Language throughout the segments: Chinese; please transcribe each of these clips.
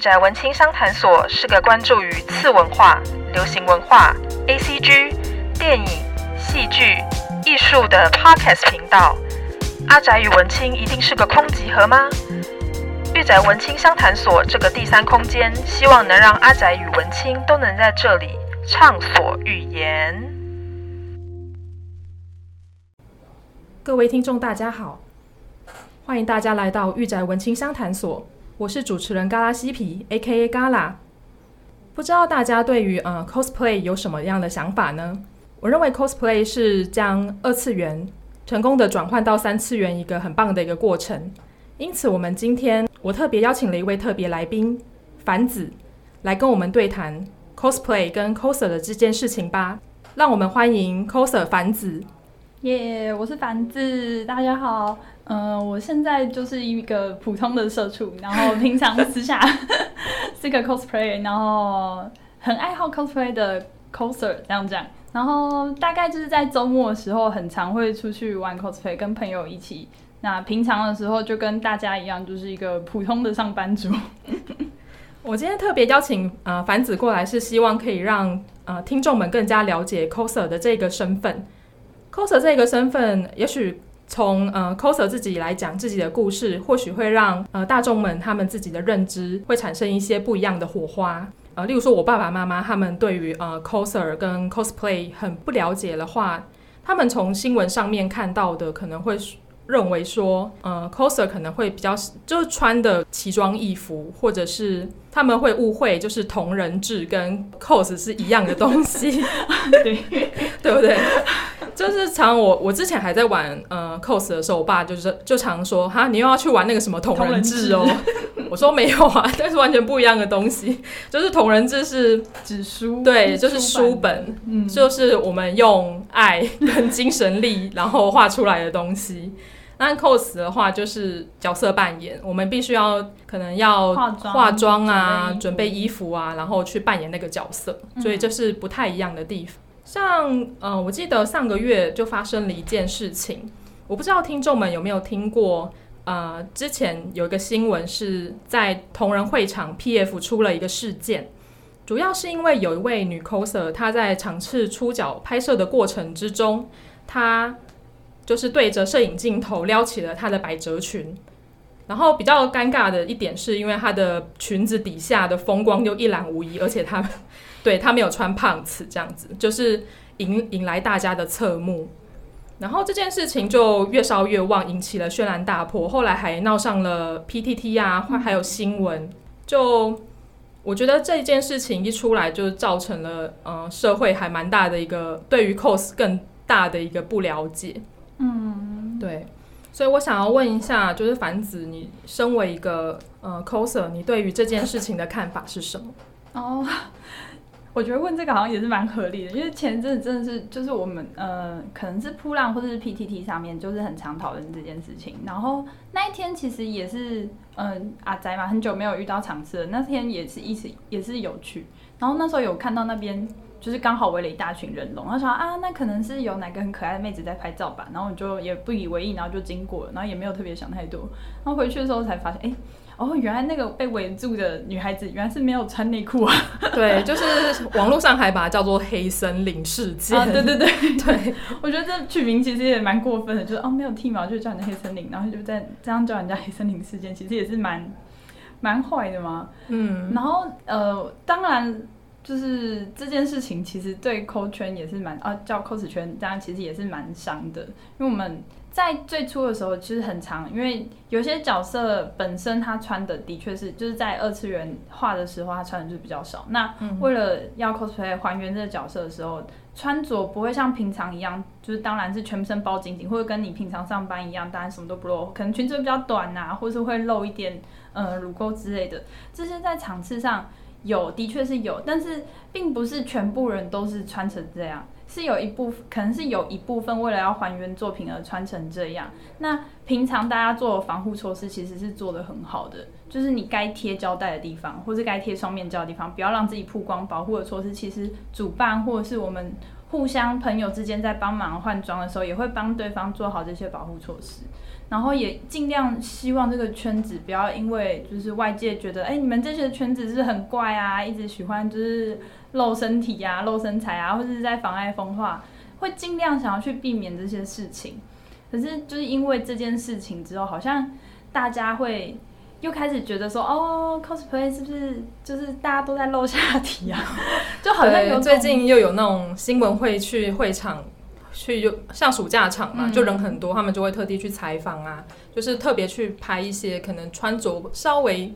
宅文青商谈所是个关注于次文化、流行文化、ACG、电影、戏剧、艺术的 Podcast 频道。阿宅与文青一定是个空集合吗？御宅文青商谈所这个第三空间，希望能让阿宅与文青都能在这里畅所欲言。各位听众，大家好，欢迎大家来到御宅文青商谈所。我是主持人嘎拉西皮，A.K.A. 嘎拉。不知道大家对于呃 cosplay 有什么样的想法呢？我认为 cosplay 是将二次元成功的转换到三次元一个很棒的一个过程。因此，我们今天我特别邀请了一位特别来宾凡子来跟我们对谈 cosplay 跟 coser 的这件事情吧。让我们欢迎 coser 凡子。耶，yeah, 我是凡子，大家好。嗯、呃，我现在就是一个普通的社畜，然后 平常私下 是个 cosplay，然后很爱好 cosplay 的 coser 这样讲。然后大概就是在周末的时候，很常会出去玩 cosplay，跟朋友一起。那平常的时候就跟大家一样，就是一个普通的上班族。我今天特别邀请呃凡子过来，是希望可以让呃听众们更加了解 coser 的这个身份。Coser 这个身份，也许。从呃 coser 自己来讲自己的故事，或许会让呃大众们他们自己的认知会产生一些不一样的火花。呃，例如说我爸爸妈妈他们对于呃 coser 跟 cosplay 很不了解的话，他们从新闻上面看到的可能会认为说，呃 coser 可能会比较就是穿的奇装异服，或者是他们会误会就是同人志跟 cos 是一样的东西，对 对不对？就是常我我之前还在玩呃 cos 的时候，我爸就是就常说哈，你又要去玩那个什么同人志哦。我说没有啊，但是完全不一样的东西。就是同人志是纸书，对，就是书本，嗯，就是我们用爱跟精神力然后画出来的东西。那 cos 的话就是角色扮演，我们必须要可能要化妆啊，准备，衣服啊，然后去扮演那个角色，所以这是不太一样的地方。像呃，我记得上个月就发生了一件事情，我不知道听众们有没有听过。呃，之前有一个新闻是在同人会场 PF 出了一个事件，主要是因为有一位女 coser 她在场次出角拍摄的过程之中，她就是对着摄影镜头撩起了她的百褶裙，然后比较尴尬的一点是因为她的裙子底下的风光就一览无遗，而且她。对，她没有穿胖子，这样子就是引引来大家的侧目，然后这件事情就越烧越旺，引起了轩然大波，后来还闹上了 PTT 啊，还还有新闻。就我觉得这件事情一出来，就造成了呃社会还蛮大的一个对于 cos 更大的一个不了解。嗯，对，所以我想要问一下，就是凡子，你身为一个呃 coser，你对于这件事情的看法是什么？哦。我觉得问这个好像也是蛮合理的，因为前阵子真的是就是我们呃可能是扑浪或者是 PTT 上面就是很常讨论这件事情，然后那一天其实也是嗯、呃、阿宅嘛，很久没有遇到场次了，那天也是一直也是有趣，然后那时候有看到那边就是刚好围了一大群人龙，然后想啊那可能是有哪个很可爱的妹子在拍照吧，然后你就也不以为意，然后就经过了，然后也没有特别想太多，然后回去的时候才发现哎。欸 哦，原来那个被围住的女孩子原来是没有穿内裤啊！对，就是网络上还把它叫做“黑森林事件”啊。对对对对，我觉得这取名其实也蛮过分的，就是哦没有剃毛就叫人家黑森林，然后就在这样叫人家黑森林事件，其实也是蛮蛮坏的嘛。嗯，然后呃，当然就是这件事情其实对 cos 圈也是蛮啊，叫 cos 圈当然其实也是蛮伤的，因为我们。在最初的时候，其实很长，因为有些角色本身他穿的的确是，就是在二次元画的时候，他穿的就比较少。那为了要 cosplay 还原这个角色的时候，穿着不会像平常一样，就是当然是全身包紧紧，或者跟你平常上班一样，当然什么都不露，可能裙子比较短啊，或是会露一点呃乳沟之类的。这些在场次上有，的确是有，但是并不是全部人都是穿成这样。是有一部分，可能是有一部分为了要还原作品而穿成这样。那平常大家做防护措施其实是做的很好的，就是你该贴胶带的地方，或是该贴双面胶的地方，不要让自己曝光，保护的措施其实主办或者是我们互相朋友之间在帮忙换装的时候，也会帮对方做好这些保护措施，然后也尽量希望这个圈子不要因为就是外界觉得，哎，你们这些圈子是很怪啊，一直喜欢就是露身体啊、露身材啊，或者是在妨碍风化，会尽量想要去避免这些事情。可是就是因为这件事情之后，好像大家会。又开始觉得说哦，cosplay 是不是就是大家都在露下体啊？就好像有最近又有那种新闻会去会场去，就像暑假场嘛，嗯、就人很多，他们就会特地去采访啊，就是特别去拍一些可能穿着稍微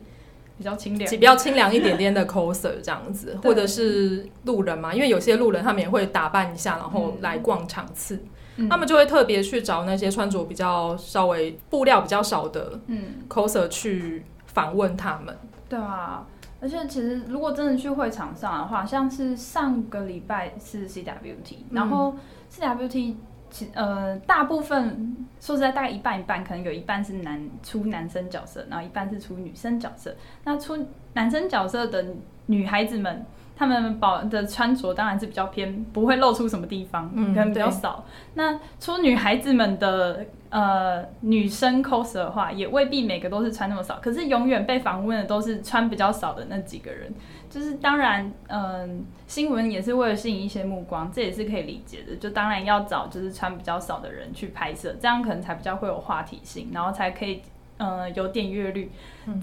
比较清凉、比较清凉一点点的 coser 这样子，或者是路人嘛，因为有些路人他们也会打扮一下，然后来逛场次。嗯他们就会特别去找那些穿着比较稍微布料比较少的嗯 coser 去访问他们。对啊，而且其实如果真的去会场上的话，像是上个礼拜是 CWT，然后 CWT 其呃大部分说实在大概一半一半，可能有一半是男出男生角色，然后一半是出女生角色。那出男生角色的女孩子们。他们保的穿着当然是比较偏，不会露出什么地方，嗯，可能比较少。那出女孩子们的呃女生 coser 的话，也未必每个都是穿那么少。可是永远被访问的都是穿比较少的那几个人。就是当然，嗯、呃，新闻也是为了吸引一些目光，这也是可以理解的。就当然要找就是穿比较少的人去拍摄，这样可能才比较会有话题性，然后才可以。嗯，有点阅率，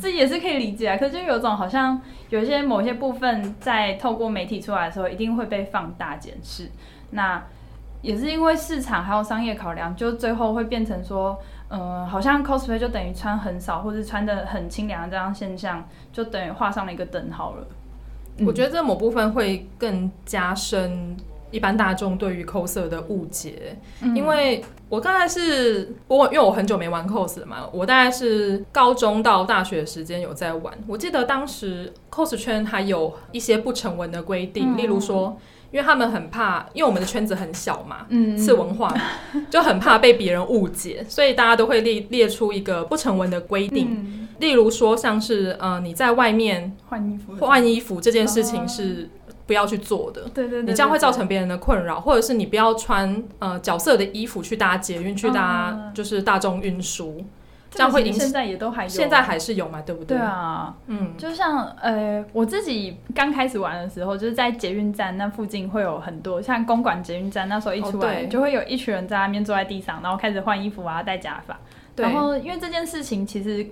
这也是可以理解啊。可是就有种好像有一些某些部分在透过媒体出来的时候，一定会被放大检视。那也是因为市场还有商业考量，就最后会变成说，嗯，好像 cosplay 就等于穿很少，或是穿的很清凉这样现象，就等于画上了一个等号了。我觉得这某部分会更加深。一般大众对于 coser 的误解，嗯、因为我刚才是我因为我很久没玩 cos 了嘛，我大概是高中到大学的时间有在玩。我记得当时 cos 圈还有一些不成文的规定，嗯、例如说，因为他们很怕，因为我们的圈子很小嘛，嗯，次文化就很怕被别人误解，所以大家都会列列出一个不成文的规定，嗯、例如说像是呃你在外面换衣服换衣服这件事情是。不要去做的，对对对，你这样会造成别人的困扰，或者是你不要穿呃角色的衣服去搭捷运，去搭就是大众运输，这样会影响。现在也都还有，现在还是有嘛，对不对？对啊，嗯，就像呃我自己刚开始玩的时候，就是在捷运站那附近会有很多，像公馆捷运站那时候一出来，就会有一群人在那边坐在地上，然后开始换衣服啊，戴假发。然后因为这件事情其实。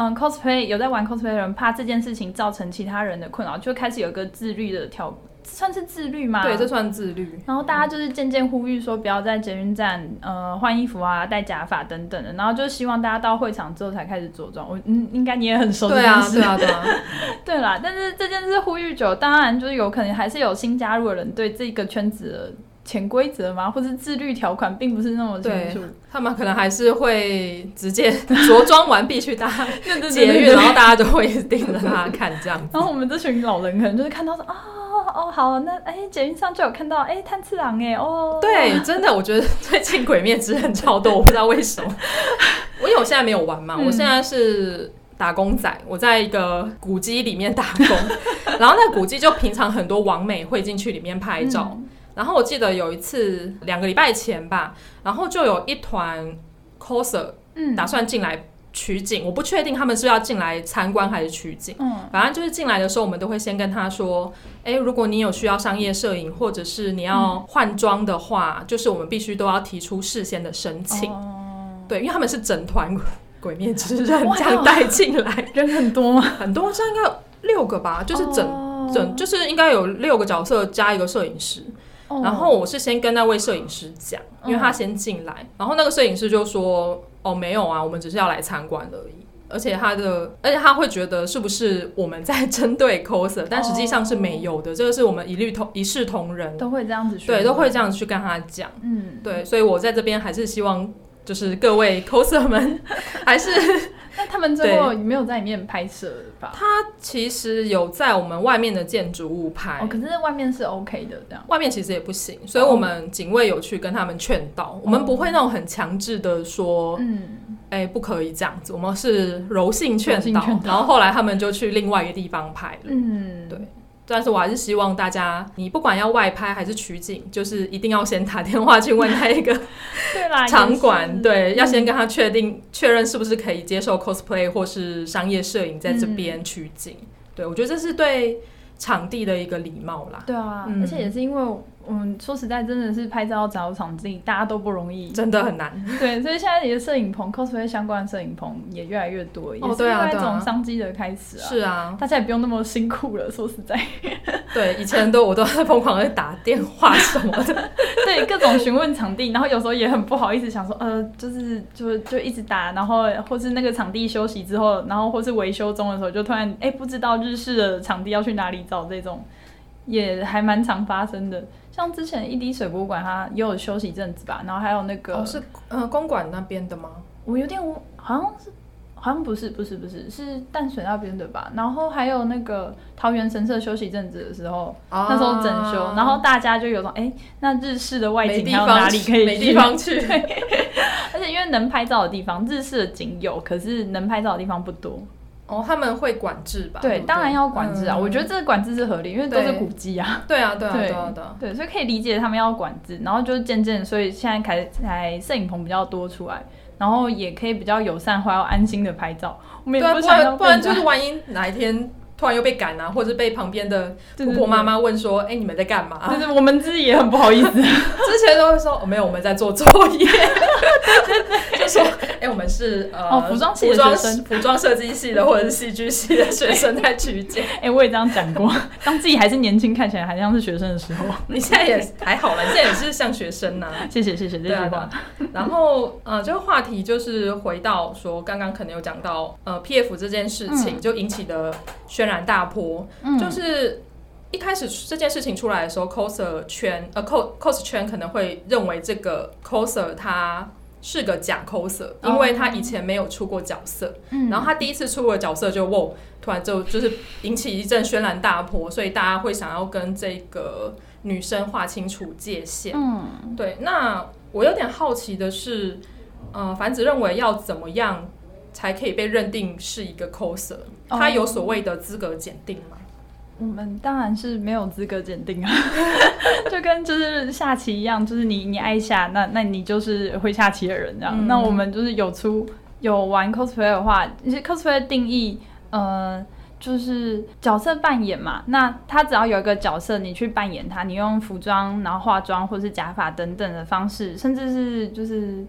嗯，cosplay 有在玩 cosplay 的人怕这件事情造成其他人的困扰，就开始有一个自律的条，算是自律吗？对，这算自律。然后大家就是渐渐呼吁说，不要在捷运站呃换衣服啊、戴假发等等的，然后就希望大家到会场之后才开始着装。我嗯，应该你也很熟悉。对啊，对啊，对啊。对啦，但是这件事呼吁久，当然就是有可能还是有新加入的人对这个圈子的。潜规则吗？或者自律条款并不是那么清楚，他们可能还是会直接着装完毕去搭捷运，然后大家就会盯着他看这样子。然后我们这群老人可能就是看到说啊哦好，那哎捷运上就有看到哎炭治郎哎哦，对，真的我觉得最近鬼灭之刃超多，我不知道为什么。我 因为我现在没有玩嘛，嗯、我现在是打工仔，我在一个古迹里面打工，然后那古迹就平常很多网美会进去里面拍照。嗯然后我记得有一次两个礼拜前吧，然后就有一团 coser 打算进来取景，嗯、我不确定他们是要进来参观还是取景。嗯，反正就是进来的时候，我们都会先跟他说，哎，如果你有需要商业摄影，或者是你要换装的话，嗯、就是我们必须都要提出事先的申请。哦、对，因为他们是整团鬼灭之刃这样带进来，人很多吗？很多，这样应该有六个吧，就是整、哦、整就是应该有六个角色加一个摄影师。然后我是先跟那位摄影师讲，因为他先进来，然后那个摄影师就说：“哦，没有啊，我们只是要来参观而已。”而且他的，而且他会觉得是不是我们在针对 coser，但实际上是没有的，这个是我们一律同一视同仁，都会这样子，对，都会这样子去跟他讲，嗯，对，所以我在这边还是希望，就是各位 coser 们，还是。那他们最后没有在里面拍摄吧？他其实有在我们外面的建筑物拍，哦，可是外面是 OK 的，这样。外面其实也不行，所以我们警卫有去跟他们劝导，哦、我们不会那种很强制的说，嗯，哎、欸，不可以这样子，我们是柔性劝导，然后后来他们就去另外一个地方拍了，嗯，对。但是我还是希望大家，你不管要外拍还是取景，就是一定要先打电话去问他一个 场馆，对，要先跟他确定确认是不是可以接受 cosplay 或是商业摄影在这边取景。嗯、对，我觉得这是对场地的一个礼貌啦。对啊，嗯、而且也是因为。嗯，说实在，真的是拍照找场地，大家都不容易，真的很难。对，所以现在你的摄影棚，cosplay 相关的摄影棚也越来越多，也是另外一种商机的开始啊。是啊，大家也不用那么辛苦了。说实在，对，以前都我都在疯狂的打电话什么的，对，各种询问场地，然后有时候也很不好意思，想说呃，就是就就一直打，然后或是那个场地休息之后，然后或是维修中的时候，就突然哎、欸、不知道日式的场地要去哪里找，这种也还蛮常发生的。像之前一滴水博物馆，它也有休息一阵子吧，然后还有那个、哦、是呃公馆那边的吗？我有点好像是好像不是不是不是是淡水那边的吧？然后还有那个桃园神社休息一阵子的时候，啊、那时候整修，然后大家就有种哎、欸，那日式的外景还有哪里可以去？没地方去。而且因为能拍照的地方，日式的景有，可是能拍照的地方不多。哦，他们会管制吧？对，当然要管制啊！我觉得这个管制是合理，因为都是古迹啊。对啊，对啊，对啊，对，所以可以理解他们要管制。然后就是渐渐，所以现在开才摄影棚比较多出来，然后也可以比较友善，或要安心的拍照。我们也不想要，不然就是万一哪一天。突然又被赶啊，或者被旁边的婆婆妈妈问说：“哎、欸，你们在干嘛？”就是我们自己也很不好意思，之前都会说：“哦，没有，我们在做作业。”就说：“哎、欸，我们是呃，哦，服装系的学生，服装设计系的或者是戏剧系的学生在取景。”哎、欸，我也这样讲过，当自己还是年轻，看起来还像是学生的时候，你现在也还好了，你现在也是像学生呐、啊。谢谢谢谢这句话。然后呃，这个话题就是回到说，刚刚可能有讲到呃，PF 这件事情、嗯、就引起的轩然大波。嗯、就是一开始这件事情出来的时候，coser 圈呃 cos cos 圈可能会认为这个 coser 他是个假 coser，因为他以前没有出过角色，嗯、然后他第一次出过角色就哇，突然就就是引起一阵轩然大波，所以大家会想要跟这个女生划清楚界限。嗯，对。那我有点好奇的是，呃，凡子认为要怎么样才可以被认定是一个 coser？他有所谓的资格检定吗？我们当然是没有资格鉴定啊，就跟就是下棋一样，就是你你爱下，那那你就是会下棋的人这样。嗯、那我们就是有出有玩 cosplay 的话，其实 cosplay 的定义，呃，就是角色扮演嘛。那他只要有一个角色，你去扮演他，你用服装、然后化妆或是假发等等的方式，甚至是就是。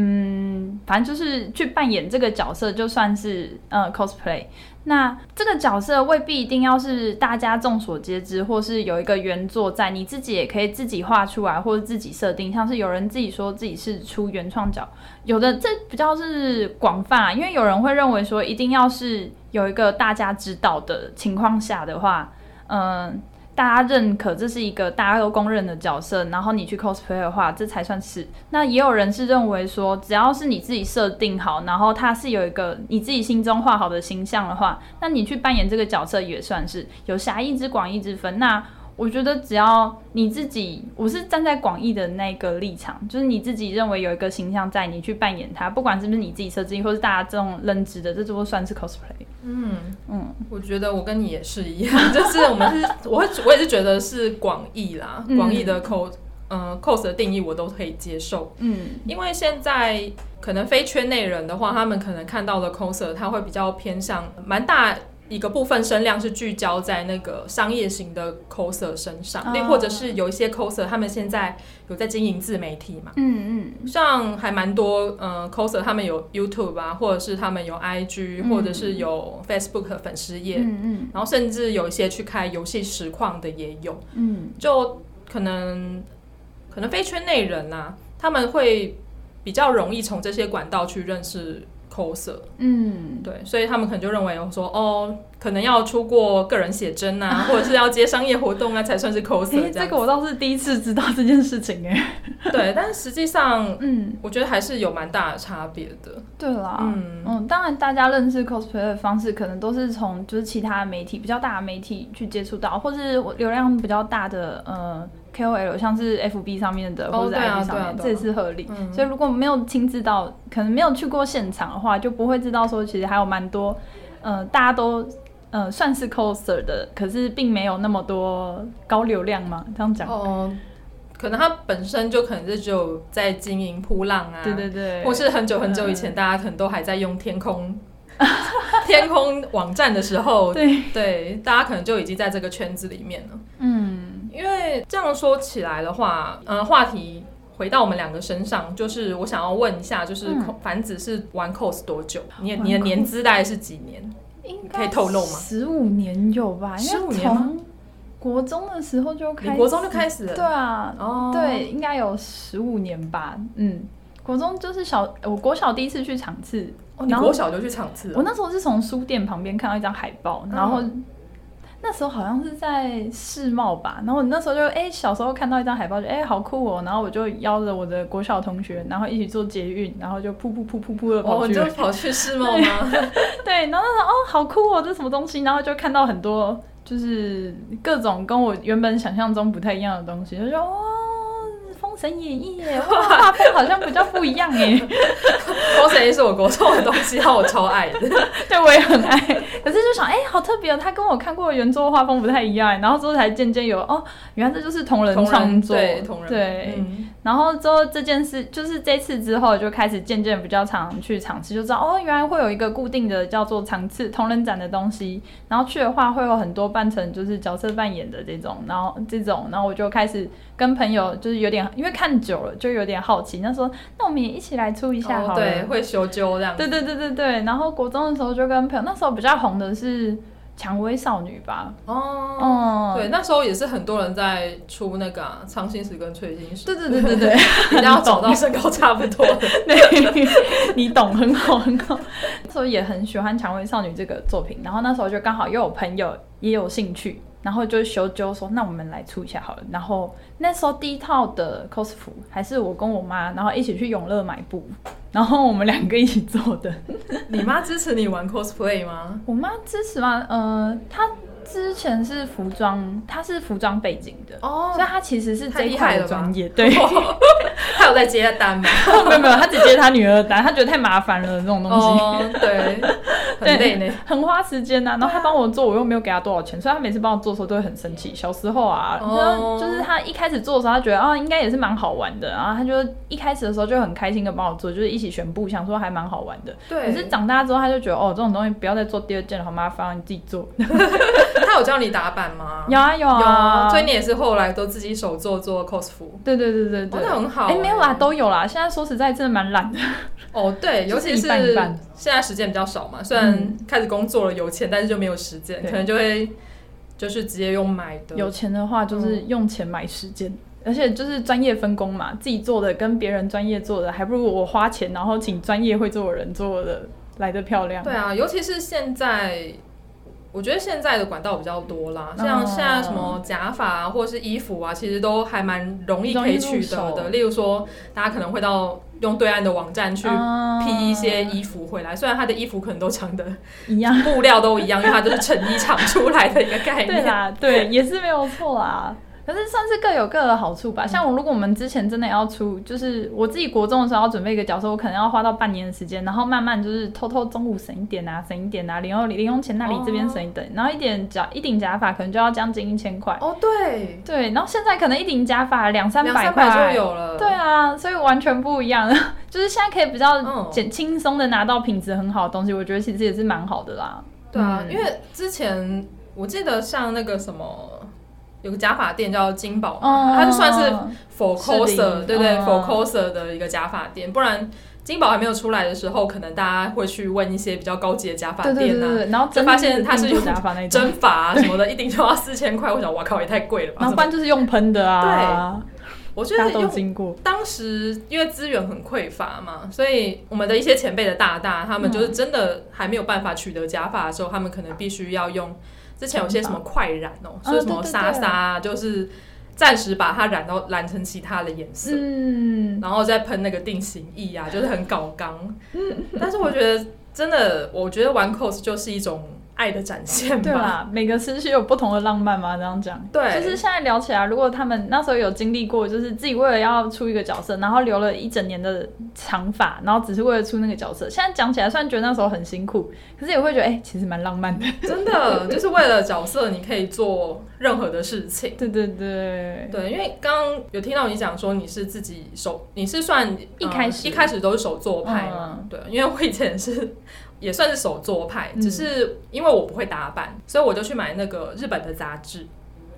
嗯，反正就是去扮演这个角色，就算是呃 cosplay。那这个角色未必一定要是大家众所皆知，或是有一个原作在，你自己也可以自己画出来，或者自己设定。像是有人自己说自己是出原创角，有的这比较是广泛啊，因为有人会认为说一定要是有一个大家知道的情况下的话，嗯。大家认可这是一个大家都公认的角色，然后你去 cosplay 的话，这才算是。那也有人是认为说，只要是你自己设定好，然后他是有一个你自己心中画好的形象的话，那你去扮演这个角色也算是有狭义之广义之分。那我觉得只要你自己，我是站在广义的那个立场，就是你自己认为有一个形象在，你去扮演它，不管是不是你自己设置，或是大家这种认知的，这都算是 cosplay。嗯嗯，我觉得我跟你也是一样，就是我们是，我会我也是觉得是广义啦，广义的 cos，呃 cos 的定义我都可以接受。嗯，因为现在可能非圈内人的话，他们可能看到的 coser，他会比较偏向蛮大。一个部分声量是聚焦在那个商业型的 coser 身上，那、oh. 或者是有一些 coser，他们现在有在经营自媒体嘛？嗯嗯，像还蛮多呃 coser，他们有 YouTube 啊，或者是他们有 IG，、嗯、或者是有 Facebook 的粉丝页，嗯嗯，然后甚至有一些去开游戏实况的也有，嗯，就可能可能非圈内人呐、啊，他们会比较容易从这些管道去认识。嗯，对，所以他们可能就认为说，哦，可能要出过个人写真啊，或者是要接商业活动啊，才算是 coser。欸，这个我倒是第一次知道这件事情哎。对，但是实际上，嗯，我觉得还是有蛮大的差别的。对啦，嗯嗯，当然大家认识 cosplay 的方式，可能都是从就是其他媒体比较大的媒体去接触到，或是流量比较大的呃。KOL 像是 FB 上面的，或者 IG 上面，这也是合理。嗯、所以如果没有亲自到，可能没有去过现场的话，就不会知道说其实还有蛮多，呃，大家都呃算是 coser 的，可是并没有那么多高流量嘛？这样讲哦，可能他本身就可能是只有在经营扑浪啊，对对对，或是很久很久以前，大家可能都还在用天空。天空网站的时候，对对，大家可能就已经在这个圈子里面了。嗯，因为这样说起来的话，呃，话题回到我们两个身上，就是我想要问一下，就是凡子是玩 cos 多久？你你的年资大概是几年？应该可以透露吗？十五年有吧？十五年从国中的时候就开始，国中就开始了。对啊，哦，对，应该有十五年吧。嗯，国中就是小，我国小第一次去场次。哦，你国小就去场次？我那时候是从书店旁边看到一张海报，然后那时候好像是在世贸吧，然后那时候就哎、欸，小时候看到一张海报就哎、欸、好酷哦，然后我就邀着我的国小同学，然后一起坐捷运，然后就噗噗噗噗噗的跑去，哦、就跑去世贸吗？对，然后那时候哦好酷哦，这是什么东西？然后就看到很多就是各种跟我原本想象中不太一样的东西，就说哇。神演义耶，画风好像比较不一样耶。封神演义是我国中的东西，然后我超爱的，对，我也很爱。可是特别哦，他跟我看过的原作画风不太一样。然后之后才渐渐有，哦，原来这就是同人创作，对，同人，对。嗯、然后之后这件事，就是这次之后就开始渐渐比较常去场次，就知道哦，原来会有一个固定的叫做场次同人展的东西。然后去的话会有很多扮成就是角色扮演的这种，然后这种，然后我就开始跟朋友就是有点因为。看久了就有点好奇，那说那我们也一起来出一下好了，哦、对，会修纠这样。对对对对对，然后国中的时候就跟朋友，那时候比较红的是《蔷薇少女》吧？哦，嗯，对，那时候也是很多人在出那个啊，苍心石跟翠心石。对对对对对，一定要找到身高差不多的。对，你懂，很好很好。那时候也很喜欢《蔷薇少女》这个作品，然后那时候就刚好又有朋友也有兴趣。然后就修就说，那我们来出一下好了。然后那时候第一套的 cos 服还是我跟我妈，然后一起去永乐买布，然后我们两个一起做的。你妈支持你玩 cosplay 吗？我妈支持吗？呃，她。之前是服装，他是服装背景的哦，所以他其实是这一块的专业。对，他有在接单吗？没有没有，他只接他女儿的单，他觉得太麻烦了这种东西。对，很累呢，很花时间呐。然后他帮我做，我又没有给他多少钱，所以他每次帮我做的时候都会很生气。小时候啊，就是他一开始做的时候，他觉得啊应该也是蛮好玩的，然后他就一开始的时候就很开心的帮我做，就是一起选布，想说还蛮好玩的。对。可是长大之后，他就觉得哦，这种东西不要再做第二件了，好麻烦，你自己做。他有教你打版吗？有啊有啊，有啊，所以你也是后来都自己手做做 cos 服。对对对对对，那很好。哎，没有啦，都有啦。现在说实在，真的蛮懒的。哦，对，尤其是现在时间比较少嘛。虽然开始工作了，有钱，但是就没有时间，可能就会就是直接用买的。有钱的话，就是用钱买时间，而且就是专业分工嘛，自己做的跟别人专业做的，还不如我花钱然后请专业会做的人做的来的漂亮。对啊，尤其是现在。我觉得现在的管道比较多啦，像现在什么假发啊，或者是衣服啊，其实都还蛮容易可以取得的。例如说，大家可能会到用对岸的网站去批一些衣服回来，虽然他的衣服可能都长得一样，布料都一样，因为它就是成衣厂出来的一个概念。对啦，对，也是没有错啦。可是算是各有各的好处吧。像我，如果我们之前真的要出，就是我自己国中的时候要准备一个角色，我可能要花到半年的时间，然后慢慢就是偷偷中午省一点啊，省一点啊，零用零用钱那里这边省一点，然后一点假一顶假发可能就要将近一千块。哦，对对，然后现在可能一顶假发两三百块就有了。对啊，所以完全不一样。就是现在可以比较简轻松的拿到品质很好的东西，我觉得其实也是蛮好的啦。对啊，因为之前我记得像那个什么。有个假发店叫金宝，哦、它就算是 for coser，对不对？for coser 的一个假发店，不然金宝还没有出来的时候，可能大家会去问一些比较高级的假发店啊，然后就发现它是用假发那种真发啊什么的，一顶就要四千块。我想，哇靠，也太贵了吧！然后不然就是用喷的啊。对，我觉得用当时因为资源很匮乏嘛，所以我们的一些前辈的大大，他们就是真的还没有办法取得假发的时候，他们可能必须要用。之前有些什么快染哦、喔，说什么莎莎，就是暂时把它染到染成其他的颜色，嗯，然后再喷那个定型液啊，就是很搞刚。嗯，但是我觉得真的，我觉得玩 cos 就是一种爱的展现吧。对啦，每个时期有不同的浪漫嘛，这样讲。对，就是现在聊起来，如果他们那时候有经历过，就是自己为了要出一个角色，然后留了一整年的长发，然后只是为了出那个角色。现在讲起来，虽然觉得那时候很辛苦，可是也会觉得，哎、欸，其实蛮浪漫的。真的，就是为了角色，你可以做任何的事情。对对对对，因为刚刚有听到你讲说你是自己手，你是算一开始、嗯、一开始都是手作派嘛？嗯、对，因为我以前是。也算是手作派，只是因为我不会打版，嗯、所以我就去买那个日本的杂志，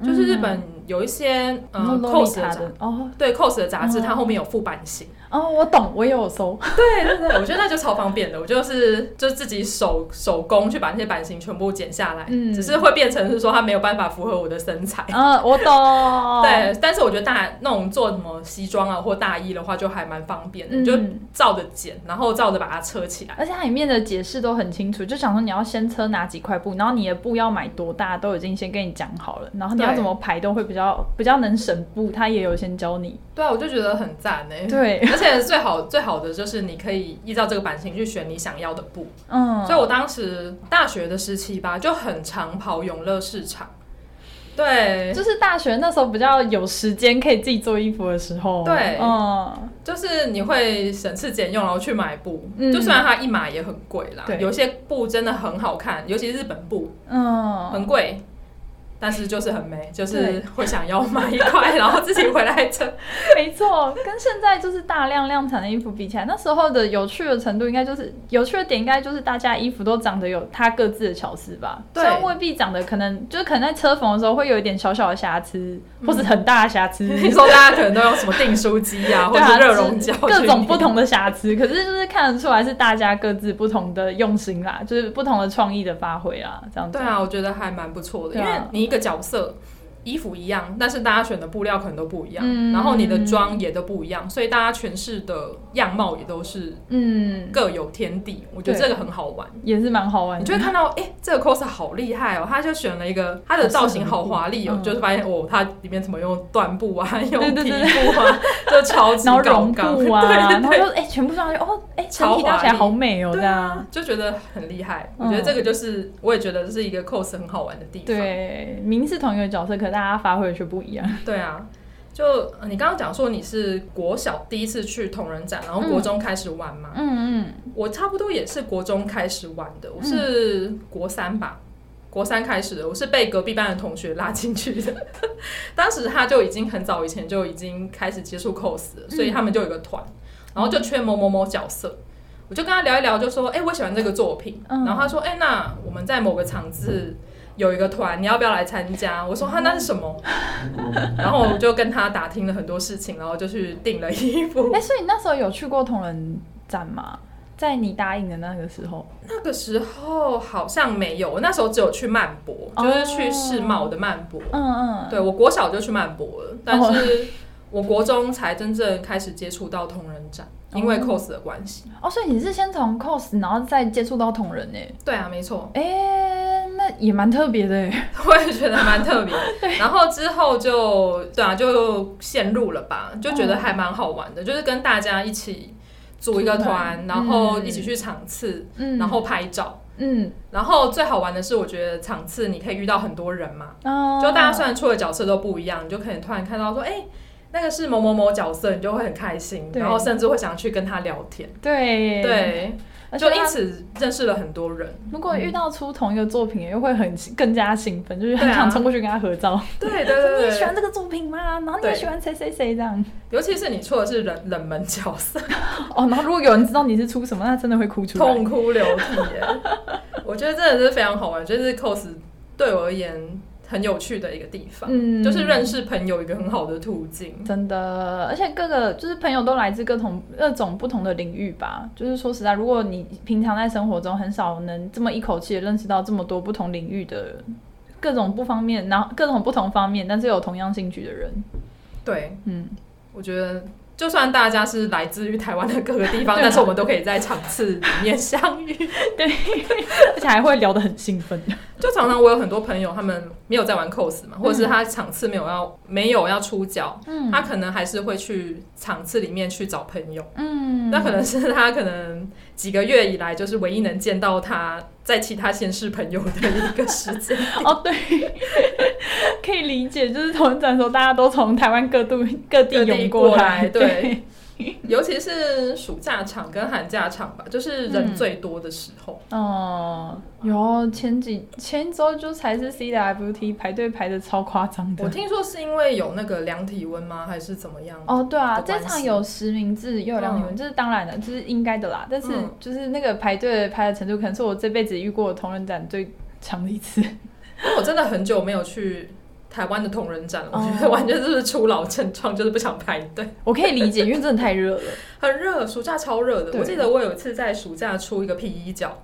嗯、就是日本有一些嗯 cos 的哦，对 cos 的杂志，它后面有副版型。哦，我懂，我也有搜。对对对，我觉得那就超方便的。我就是就自己手手工去把那些版型全部剪下来，嗯，只是会变成是说它没有办法符合我的身材。嗯，我懂。对，但是我觉得大那种做什么西装啊或大衣的话，就还蛮方便的，嗯、就照着剪，然后照着把它车起来。而且它里面的解释都很清楚，就想说你要先车哪几块布，然后你的布要买多大，都已经先跟你讲好了，然后你要怎么排都会比较比较能省布，他也有先教你。对啊，我就觉得很赞哎。对，而且最好最好的就是你可以依照这个版型去选你想要的布。嗯，所以我当时大学的时期吧，就很常跑永乐市场。对，就是大学那时候比较有时间可以自己做衣服的时候。对，嗯，就是你会省吃俭用，然后去买布。嗯，就虽然它一码也很贵啦，对，有些布真的很好看，尤其是日本布，嗯，很贵。但是就是很美，就是会想要买一块，然后自己回来称。没错，跟现在就是大量量产的衣服比起来，那时候的有趣的程度，应该就是有趣的点，应该就是大家衣服都长得有它各自的巧思吧。对，虽然未必长得可能，就是可能在车缝的时候会有一点小小的瑕疵，嗯、或是很大的瑕疵。你说大家可能都用什么订书机啊，或者热熔胶，各种不同的瑕疵，可是就是看得出来是大家各自不同的用心啦，就是不同的创意的发挥啦，这样子。对啊，我觉得还蛮不错的，啊、因为你。个角色，衣服一样，但是大家选的布料可能都不一样，嗯、然后你的妆也都不一样，所以大家诠释的样貌也都是嗯。各有天地。嗯、我觉得这个很好玩，也是蛮好玩的。你就会看到，哎、欸，这个 cos 好厉害哦，他就选了一个，他的造型好华丽哦，就是发现哦，他里面怎么用缎布啊，用皮 布啊，就超级高刚布啊，然后就哎、欸，全部上去哦，哎、欸，整体搭起来好美哦，这样。就觉得很厉害。我觉得这个就是，我也觉得这是一个 cos 很好玩的地方。对，名是同一个角色，可是大家发挥的却不一样。对啊，就你刚刚讲说你是国小第一次去同人展，然后国中开始玩嘛？嗯嗯，我差不多也是国中开始玩的，我是国三吧，国三开始的，我是被隔壁班的同学拉进去的。当时他就已经很早以前就已经开始接触 cos 了，所以他们就有一个团，然后就缺某某某角色，我就跟他聊一聊，就说：“哎，我喜欢这个作品。”然后他说：“哎，那我们在某个场次。”有一个团，你要不要来参加？我说他那是什么？然后我就跟他打听了很多事情，然后就去订了衣服。哎、欸，所以你那时候有去过同人展吗？在你答应的那个时候？那个时候好像没有，我那时候只有去曼博，哦、就是去世贸的曼博。嗯嗯，对，我国小就去曼博了，但是我国中才真正开始接触到同人展。因为 cos 的关系哦，所以你是先从 cos，然后再接触到同人呢？对啊，没错。哎、欸，那也蛮特别的哎，我也觉得蛮特别。然后之后就对啊，就陷入了吧，就觉得还蛮好玩的，嗯、就是跟大家一起组一个团，然后一起去场次，嗯，然后拍照，嗯，然后最好玩的是，我觉得场次你可以遇到很多人嘛，哦，就大家虽然出的角色都不一样，你就可以突然看到说，哎、欸。那个是某某某角色，你就会很开心，然后甚至会想去跟他聊天。对对，就因此认识了很多人。如果遇到出同一个作品，又会很更加兴奋，就是很想冲过去跟他合照。对对 对，对，你喜欢这个作品吗？然后你也喜欢谁谁谁这样。尤其是你出的是冷冷门角色 哦，然后如果有人知道你是出什么，那真的会哭出来，痛哭流涕耶。我觉得真的是非常好玩，就是 cos 对我而言。很有趣的一个地方，嗯，就是认识朋友一个很好的途径，真的，而且各个就是朋友都来自各种各种不同的领域吧。就是说实在，如果你平常在生活中很少能这么一口气认识到这么多不同领域的各种不方面，然后各种不同方面，但是有同样兴趣的人，对，嗯，我觉得。就算大家是来自于台湾的各个地方，但是我们都可以在场次里面相遇，对，而且还会聊得很兴奋。就常常我有很多朋友，他们没有在玩 cos 嘛，或者是他场次没有要没有要出脚，嗯，他可能还是会去场次里面去找朋友，嗯，那可能是他可能几个月以来就是唯一能见到他在其他县市朋友的一个时间。哦，对，可以理解，就是同人展的时候，大家都从台湾各度各地涌过来，对。对尤其是暑假场跟寒假场吧，就是人最多的时候。嗯、哦，有前几前一周就才是 CWT 排队排的超夸张的。我听说是因为有那个量体温吗？还是怎么样？哦，对啊，这场有实名制又有量体温，这、嗯、是当然的，这、就是应该的啦。但是就是那个排队排的程度，可能是我这辈子遇过同人展最长的一次。因为我真的很久没有去。台湾的同人展，我觉得完全就是初老症状，就是不想排队。我可以理解，因为真的太热了，很热，暑假超热的。我记得我有一次在暑假出一个皮衣角，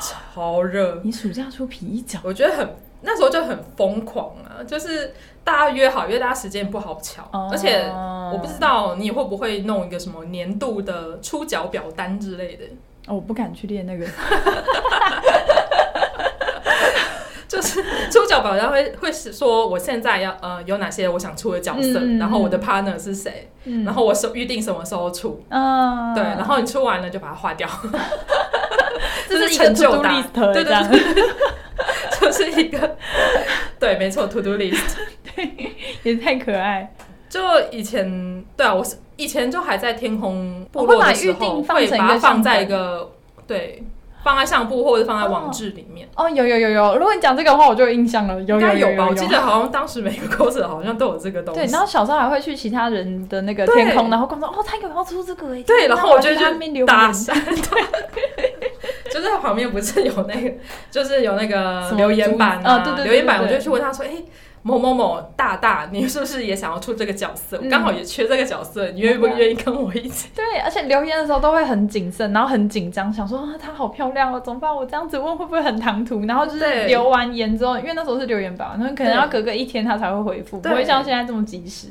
超热。你暑假出皮衣角？我觉得很，那时候就很疯狂啊，就是大家约好，因为大家时间不好巧，而且我不知道你会不会弄一个什么年度的出脚表单之类的。哦，我不敢去练那个。就是出脚表，单会会是说我现在要呃有哪些我想出的角色，嗯、然后我的 partner 是谁，嗯、然后我是预定什么时候出，嗯、对，然后你出完了就把它划掉，这是成就感，对对对，就是一个对，没错，to do list，对，也太可爱。就以前对啊，我是以前就还在天空部落的时候，会把它放在一个对。放在相簿或者放在网志里面哦。哦，有有有有，如果你讲这个的话，我就有印象了。有有有吧？我记得好像当时每个 coser 好像都有这个东西。对，然后小时候还会去其他人的那个天空，然后跟说哦，他有没有出这个？对，然后我就去打闪。对，就是旁边不是有那个，就是有那个留言板啊，对对，留言板，我就去问他说，哎。某某某大大，你是不是也想要出这个角色？刚、嗯、好也缺这个角色，你愿不愿意跟我一起？对，而且留言的时候都会很谨慎，然后很紧张，想说啊，她好漂亮哦，怎么办？我这样子问会不会很唐突？然后就是留完言之后，因为那时候是留言板，那可能要隔个一天他才会回复，不会像现在这么及时。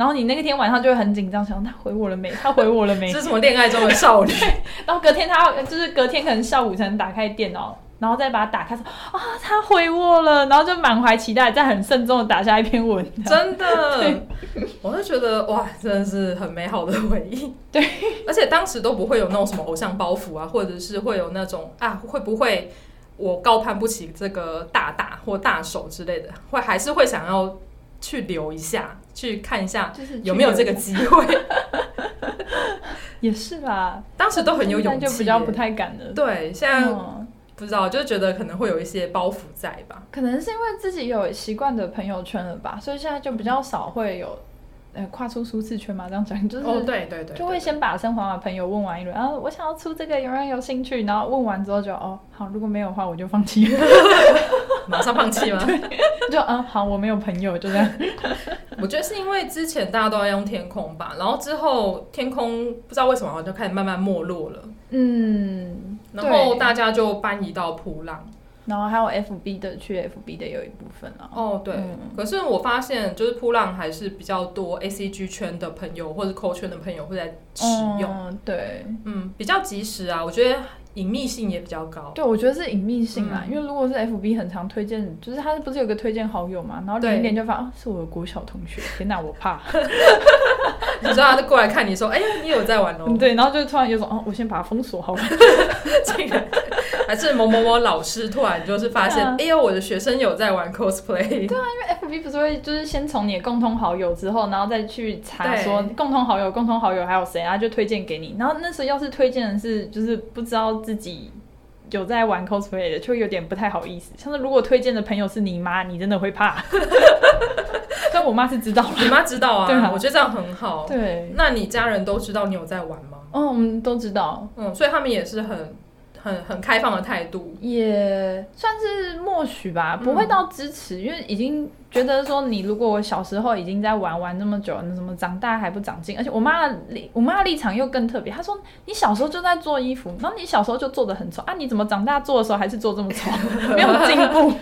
然后你那个天晚上就会很紧张，想他回我了没？他回我了没？这是什么恋爱中的少女？然后隔天他就是隔天可能下午才能打开电脑。然后再把它打开，说啊，他回我了，然后就满怀期待，再很慎重的打下一篇文。真的，我就觉得哇，真的是很美好的回忆。对，而且当时都不会有那种什么偶像包袱啊，或者是会有那种啊，会不会我高攀不起这个大大或大手之类的，会还是会想要去留一下，去看一下，就是有没有这个机会。也是啦，当时都很有勇气，就比较不太敢的。对，现在。嗯不知道，就觉得可能会有一些包袱在吧？可能是因为自己有习惯的朋友圈了吧，所以现在就比较少会有，呃，跨出舒适圈嘛。这样讲就是，哦，对对对，就会先把生活的朋友问完一轮，然后我想要出这个，有人有兴趣？然后问完之后就，哦，好，如果没有的话，我就放弃了，马上放弃吗？就，啊，好，我没有朋友，就这样。我觉得是因为之前大家都在用天空吧，然后之后天空不知道为什么就开始慢慢没落了。嗯。然后大家就搬移到普浪，然后还有 FB 的去 FB 的有一部分了。哦，对。嗯、可是我发现，就是扑浪还是比较多 ACG 圈的朋友或者 Cos 圈的朋友会在使用。嗯、对，嗯，比较及时啊，我觉得。隐秘性也比较高，对，我觉得是隐秘性啦，嗯、因为如果是 FB 很常推荐，就是他不是有个推荐好友嘛，然后点一点就发，现啊，是我的国小同学，天哪，我怕，你知道他就过来看你说，哎呀，你有在玩哦，对，然后就突然有种，哦，我先把它封锁好了，这个还是某某某老师突然就是发现，啊、哎呦，我的学生有在玩 cosplay，对啊，因为 FB 不是会就是先从你的共同好友之后，然后再去查说共同好友、共同好友还有谁，然后就推荐给你，然后那时候要是推荐的是就是不知道。自己有在玩 cosplay 的，就有点不太好意思。像是如果推荐的朋友是你妈，你真的会怕。但我妈是知道了，你妈知道啊。对啊，我觉得这样很好。对，那你家人都知道你有在玩吗？嗯，我们都知道。嗯，所以他们也是很。很很开放的态度，也算是默许吧，不会到支持，嗯、因为已经觉得说，你如果我小时候已经在玩玩那么久，那怎么长大还不长进？而且我妈的立，我妈的立场又更特别，她说你小时候就在做衣服，然后你小时候就做的很丑啊，你怎么长大做的时候还是做这么丑，没有进步？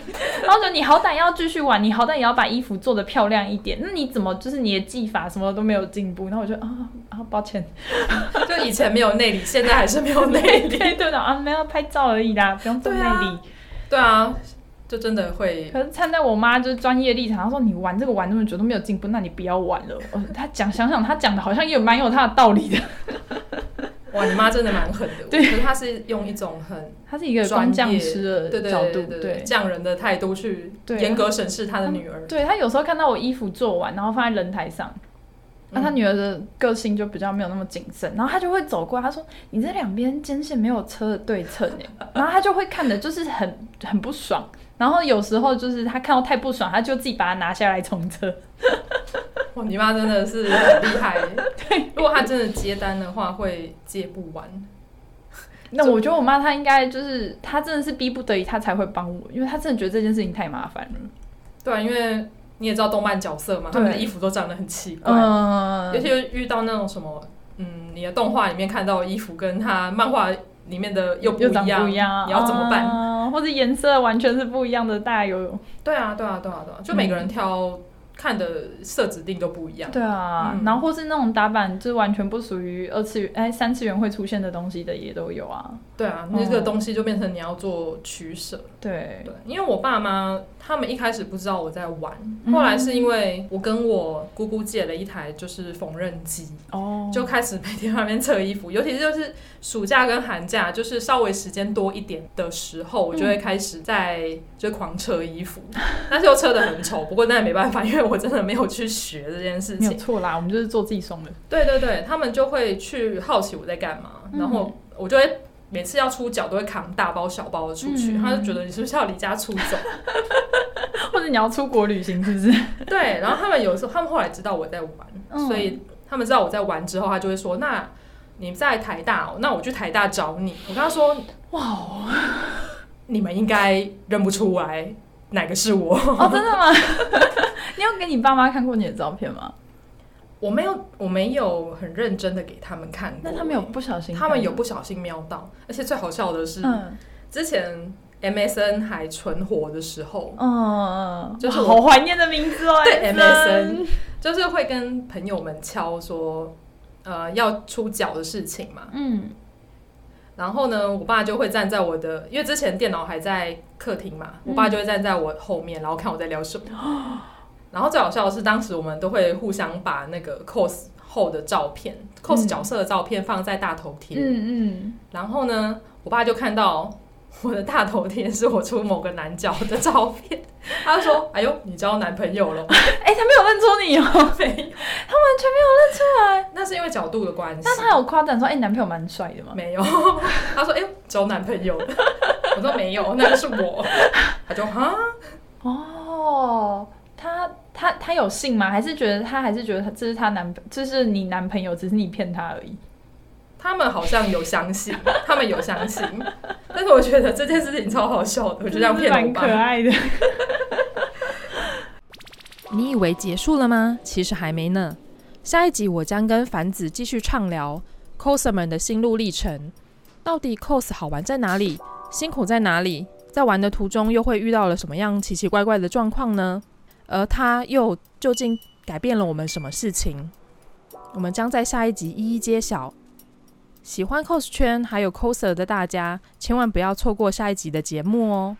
然后说你好歹要继续玩，你好歹也要把衣服做的漂亮一点，那你怎么就是你的技法什么都没有进步？然后我就啊啊抱歉，就以前没有内里，现在还是没有内里，对的啊。没有拍照而已啦，不用做内里。对啊，就真的会。可是站在我妈就是专业立场，她说你玩这个玩那么久都没有进步，那你不要玩了。她讲想想，她讲的好像也蛮有她的道理的。哇，你妈真的蛮狠的。对，可是她是用一种很，她是一个专匠师的角度，对匠人的态度去严格审视她的女儿。对，她有时候看到我衣服做完，然后放在人台上。那他女儿的个性就比较没有那么谨慎，然后他就会走过来，他说：“你这两边肩线没有车的对称耶。”然后他就会看的就是很很不爽，然后有时候就是他看到太不爽，他就自己把它拿下来重车。哇，你妈真的是很厉害。对，如果他真的接单的话，会接不完。那我觉得我妈她应该就是她真的是逼不得已，她才会帮我，因为她真的觉得这件事情太麻烦了。对啊，因为。你也知道动漫角色嘛，他们的衣服都长得很奇怪，嗯、尤其遇到那种什么，嗯，你的动画里面看到的衣服跟他漫画里面的又不一样，不一样，你要怎么办？嗯、或者颜色完全是不一样的，大家有？对啊，对啊，对啊，对啊，就每个人挑。嗯看的色指定都不一样，对啊，嗯、然后或是那种打版就完全不属于二次元哎三次元会出现的东西的也都有啊。对啊，那这个东西就变成你要做取舍。对对，因为我爸妈他们一开始不知道我在玩，嗯、后来是因为我跟我姑姑借了一台就是缝纫机，哦，就开始每天外面测衣服，尤其是就是暑假跟寒假，就是稍微时间多一点的时候，我就会开始在就狂测衣服，嗯、但是又测的很丑，不过那也没办法，因为。我真的没有去学这件事情，没有错啦，我们就是做自己送的。对对对，他们就会去好奇我在干嘛，嗯、然后我就会每次要出脚都会扛大包小包的出去，嗯、他就觉得你是不是要离家出走，或者你要出国旅行，是不是？对，然后他们有时候他们后来知道我在玩，嗯、所以他们知道我在玩之后，他就会说：“那你在台大哦，那我去台大找你。”我跟他说：“哇，你们应该认不出来哪个是我哦，真的吗？” 你有给你爸妈看过你的照片吗？我没有，我没有很认真的给他们看过。那他们有不小心？他们有不小心瞄到，而且最好笑的是，嗯、之前 MSN 还存活的时候，嗯，就是好怀念的名字哦。对，MSN 就是会跟朋友们敲说，呃，要出脚的事情嘛。嗯。然后呢，我爸就会站在我的，因为之前电脑还在客厅嘛，我爸就会站在我后面，然后看我在聊什么。嗯 然后最好笑的是，当时我们都会互相把那个 cos 后的照片、嗯、cos 角色的照片放在大头贴。嗯嗯。然后呢，我爸就看到我的大头贴是我出某个男角的照片，他就说：“哎呦，你交男朋友了？” 哎，他没有认出你哦，没有，他完全没有认出来。那是因为角度的关系。那他有夸赞说：“哎，男朋友蛮帅的吗？”没有，他说：“哎呦，交男朋友了。”我说：“没有，那个是我。”他就哈哦。他有信吗？还是觉得他还是觉得他这是他男朋，这是你男朋友，只是你骗他而已。他们好像有相信，他们有相信，但是我觉得这件事情超好笑的，我就这样骗我爸。蛮可爱的。你以为结束了吗？其实还没呢。下一集我将跟凡子继续畅聊 coser 们的心路历程。到底 cos 好玩在哪里？辛苦在哪里？在玩的途中又会遇到了什么样奇奇怪怪的状况呢？而他又究竟改变了我们什么事情？我们将在下一集一一揭晓。喜欢 cos 圈还有 coser 的大家，千万不要错过下一集的节目哦！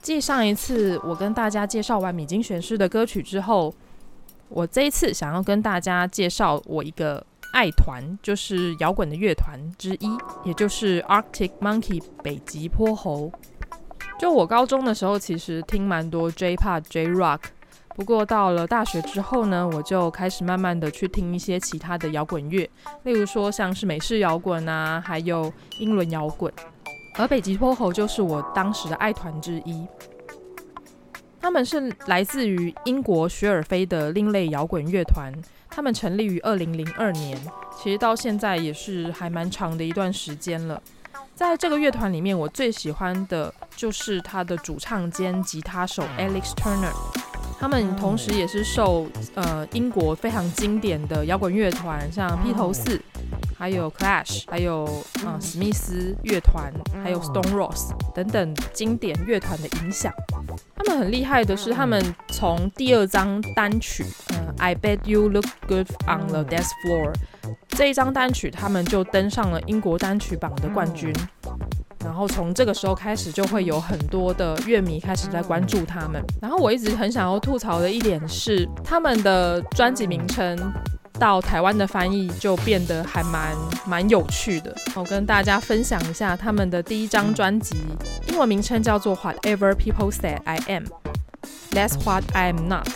继上一次我跟大家介绍完米津玄师的歌曲之后，我这一次想要跟大家介绍我一个爱团，就是摇滚的乐团之一，也就是 Arctic Monkey 北极泼猴。就我高中的时候，其实听蛮多 J-Pop、J-Rock。不过到了大学之后呢，我就开始慢慢的去听一些其他的摇滚乐，例如说像是美式摇滚啊，还有英伦摇滚。而北极坡猴就是我当时的爱团之一。他们是来自于英国雪尔菲的另类摇滚乐团，他们成立于二零零二年，其实到现在也是还蛮长的一段时间了。在这个乐团里面，我最喜欢的就是他的主唱兼吉他手 Alex Turner。他们同时也是受呃英国非常经典的摇滚乐团，像披头四，还有 Clash，还有呃史密斯乐团，还有 Stone Roses 等等经典乐团的影响。他们很厉害的是，他们从第二张单曲，呃，I Bet You Look Good on the Dance Floor 这一张单曲，他们就登上了英国单曲榜的冠军。然后从这个时候开始，就会有很多的乐迷开始在关注他们。然后我一直很想要吐槽的一点是，他们的专辑名称到台湾的翻译就变得还蛮蛮有趣的。我跟大家分享一下他们的第一张专辑，英文名称叫做 Whatever People Say I Am，That's What I Am Not。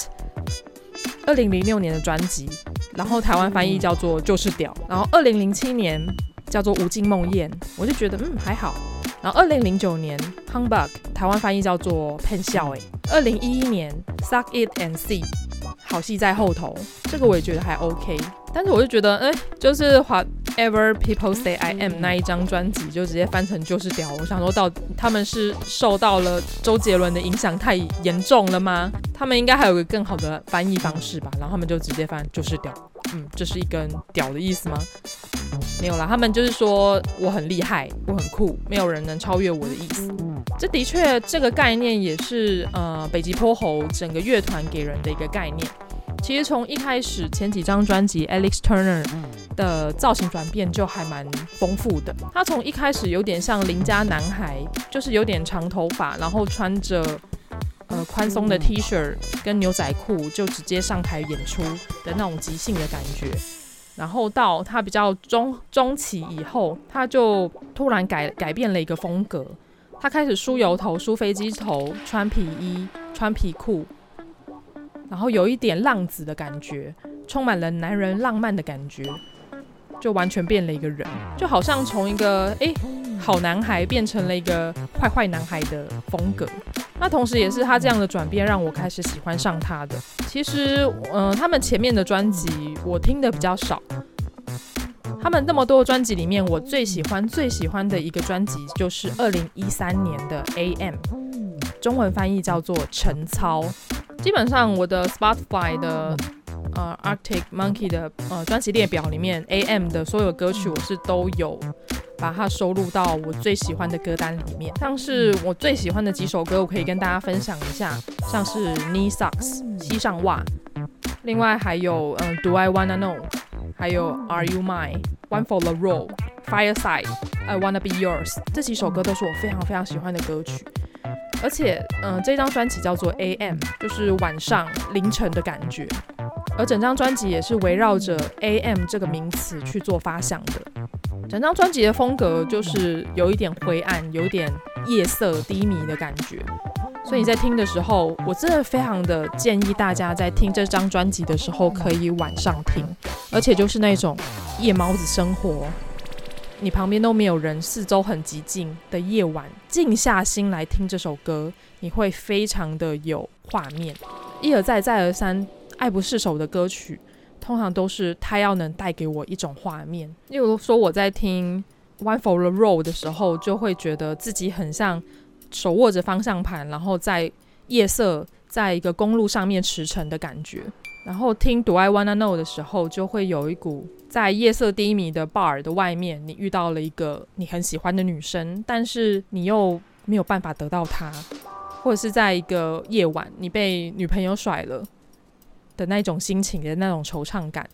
二零零六年的专辑，然后台湾翻译叫做就是屌。然后二零零七年叫做无尽梦魇，我就觉得嗯还好。然后二零零九年 Humbug，台湾翻译叫做骗笑哎。二零一一年 Suck It and See，好戏在后头，这个我也觉得还 OK。但是我就觉得，哎，就是华 Ever People Say I Am 那一张专辑就直接翻成就是屌。我想说，到他们是受到了周杰伦的影响太严重了吗？他们应该还有个更好的翻译方式吧？然后他们就直接翻就是屌。嗯，这是一根屌的意思吗？没有啦，他们就是说我很厉害，我很酷，没有人能超越我的意思。这的确，这个概念也是呃北极泼猴整个乐团给人的一个概念。其实从一开始前几张专辑，Alex Turner 的造型转变就还蛮丰富的。他从一开始有点像邻家男孩，就是有点长头发，然后穿着呃宽松的 T 恤跟牛仔裤，就直接上台演出的那种即兴的感觉。然后到他比较中中期以后，他就突然改改变了一个风格，他开始梳油头、梳飞机头、穿皮衣、穿皮裤。然后有一点浪子的感觉，充满了男人浪漫的感觉，就完全变了一个人，就好像从一个诶好男孩变成了一个坏坏男孩的风格。那同时也是他这样的转变让我开始喜欢上他的。其实，嗯、他们前面的专辑我听的比较少。他们那么多专辑里面，我最喜欢最喜欢的一个专辑就是二零一三年的《AM》，中文翻译叫做《陈操》。基本上我的 Spotify 的呃 Arctic Monkey 的呃专辑列表里面，AM 的所有歌曲我是都有把它收录到我最喜欢的歌单里面。像是我最喜欢的几首歌，我可以跟大家分享一下，像是 Knee Socks 膝上袜，另外还有嗯 Do I Wanna Know，还有 Are You Mine One for the Road Fireside I Wanna Be Yours，这几首歌都是我非常非常喜欢的歌曲。而且，嗯、这张专辑叫做 AM，就是晚上凌晨的感觉。而整张专辑也是围绕着 AM 这个名词去做发想的。整张专辑的风格就是有一点灰暗，有一点夜色低迷的感觉。所以你在听的时候，我真的非常的建议大家在听这张专辑的时候可以晚上听，而且就是那种夜猫子生活。你旁边都没有人，四周很寂静的夜晚，静下心来听这首歌，你会非常的有画面。一而再，再而三，爱不释手的歌曲，通常都是它要能带给我一种画面。例如说，我在听《One for the Road》的时候，就会觉得自己很像手握着方向盘，然后在夜色，在一个公路上面驰骋的感觉。然后听 Do I Wanna Know 的时候，就会有一股在夜色低迷的 bar 的外面，你遇到了一个你很喜欢的女生，但是你又没有办法得到她，或者是在一个夜晚你被女朋友甩了的那种心情的那种惆怅感，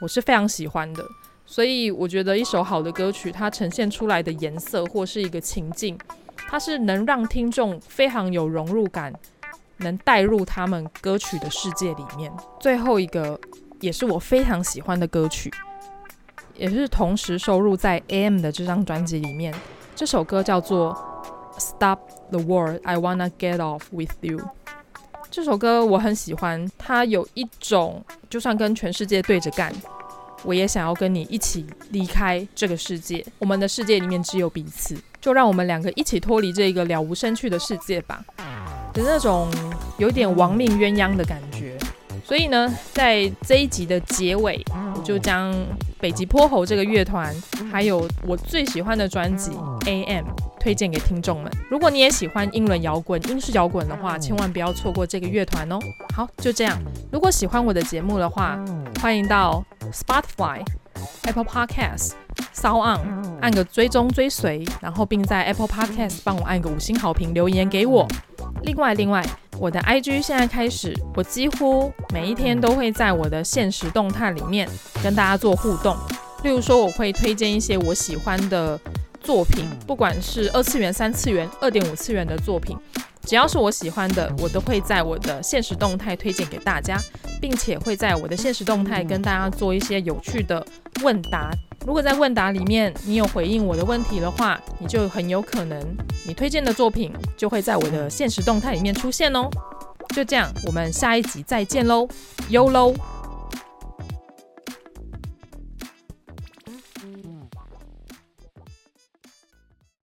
我是非常喜欢的。所以我觉得一首好的歌曲，它呈现出来的颜色或是一个情境，它是能让听众非常有融入感。能带入他们歌曲的世界里面。最后一个也是我非常喜欢的歌曲，也是同时收录在 AM 的这张专辑里面。这首歌叫做《Stop the World I Wanna Get Off with You》。这首歌我很喜欢，它有一种就算跟全世界对着干，我也想要跟你一起离开这个世界。我们的世界里面只有彼此，就让我们两个一起脱离这个了无生趣的世界吧。的那种有点亡命鸳鸯的感觉，所以呢，在这一集的结尾，我就将北极泼猴这个乐团，还有我最喜欢的专辑《AM》推荐给听众们。如果你也喜欢英伦摇滚、英式摇滚的话，千万不要错过这个乐团哦。好，就这样。如果喜欢我的节目的话，欢迎到 Spotify、Apple Podcasts、SoundOn 按个追踪追随，然后并在 Apple Podcast 帮我按个五星好评，留言给我。另外，另外，我的 IG 现在开始，我几乎每一天都会在我的现实动态里面跟大家做互动。例如说，我会推荐一些我喜欢的作品，不管是二次元、三次元、二点五次元的作品，只要是我喜欢的，我都会在我的现实动态推荐给大家，并且会在我的现实动态跟大家做一些有趣的问答。如果在问答里面你有回应我的问题的话，你就很有可能你推荐的作品就会在我的现实动态里面出现哦。就这样，我们下一集再见喽，YOLO。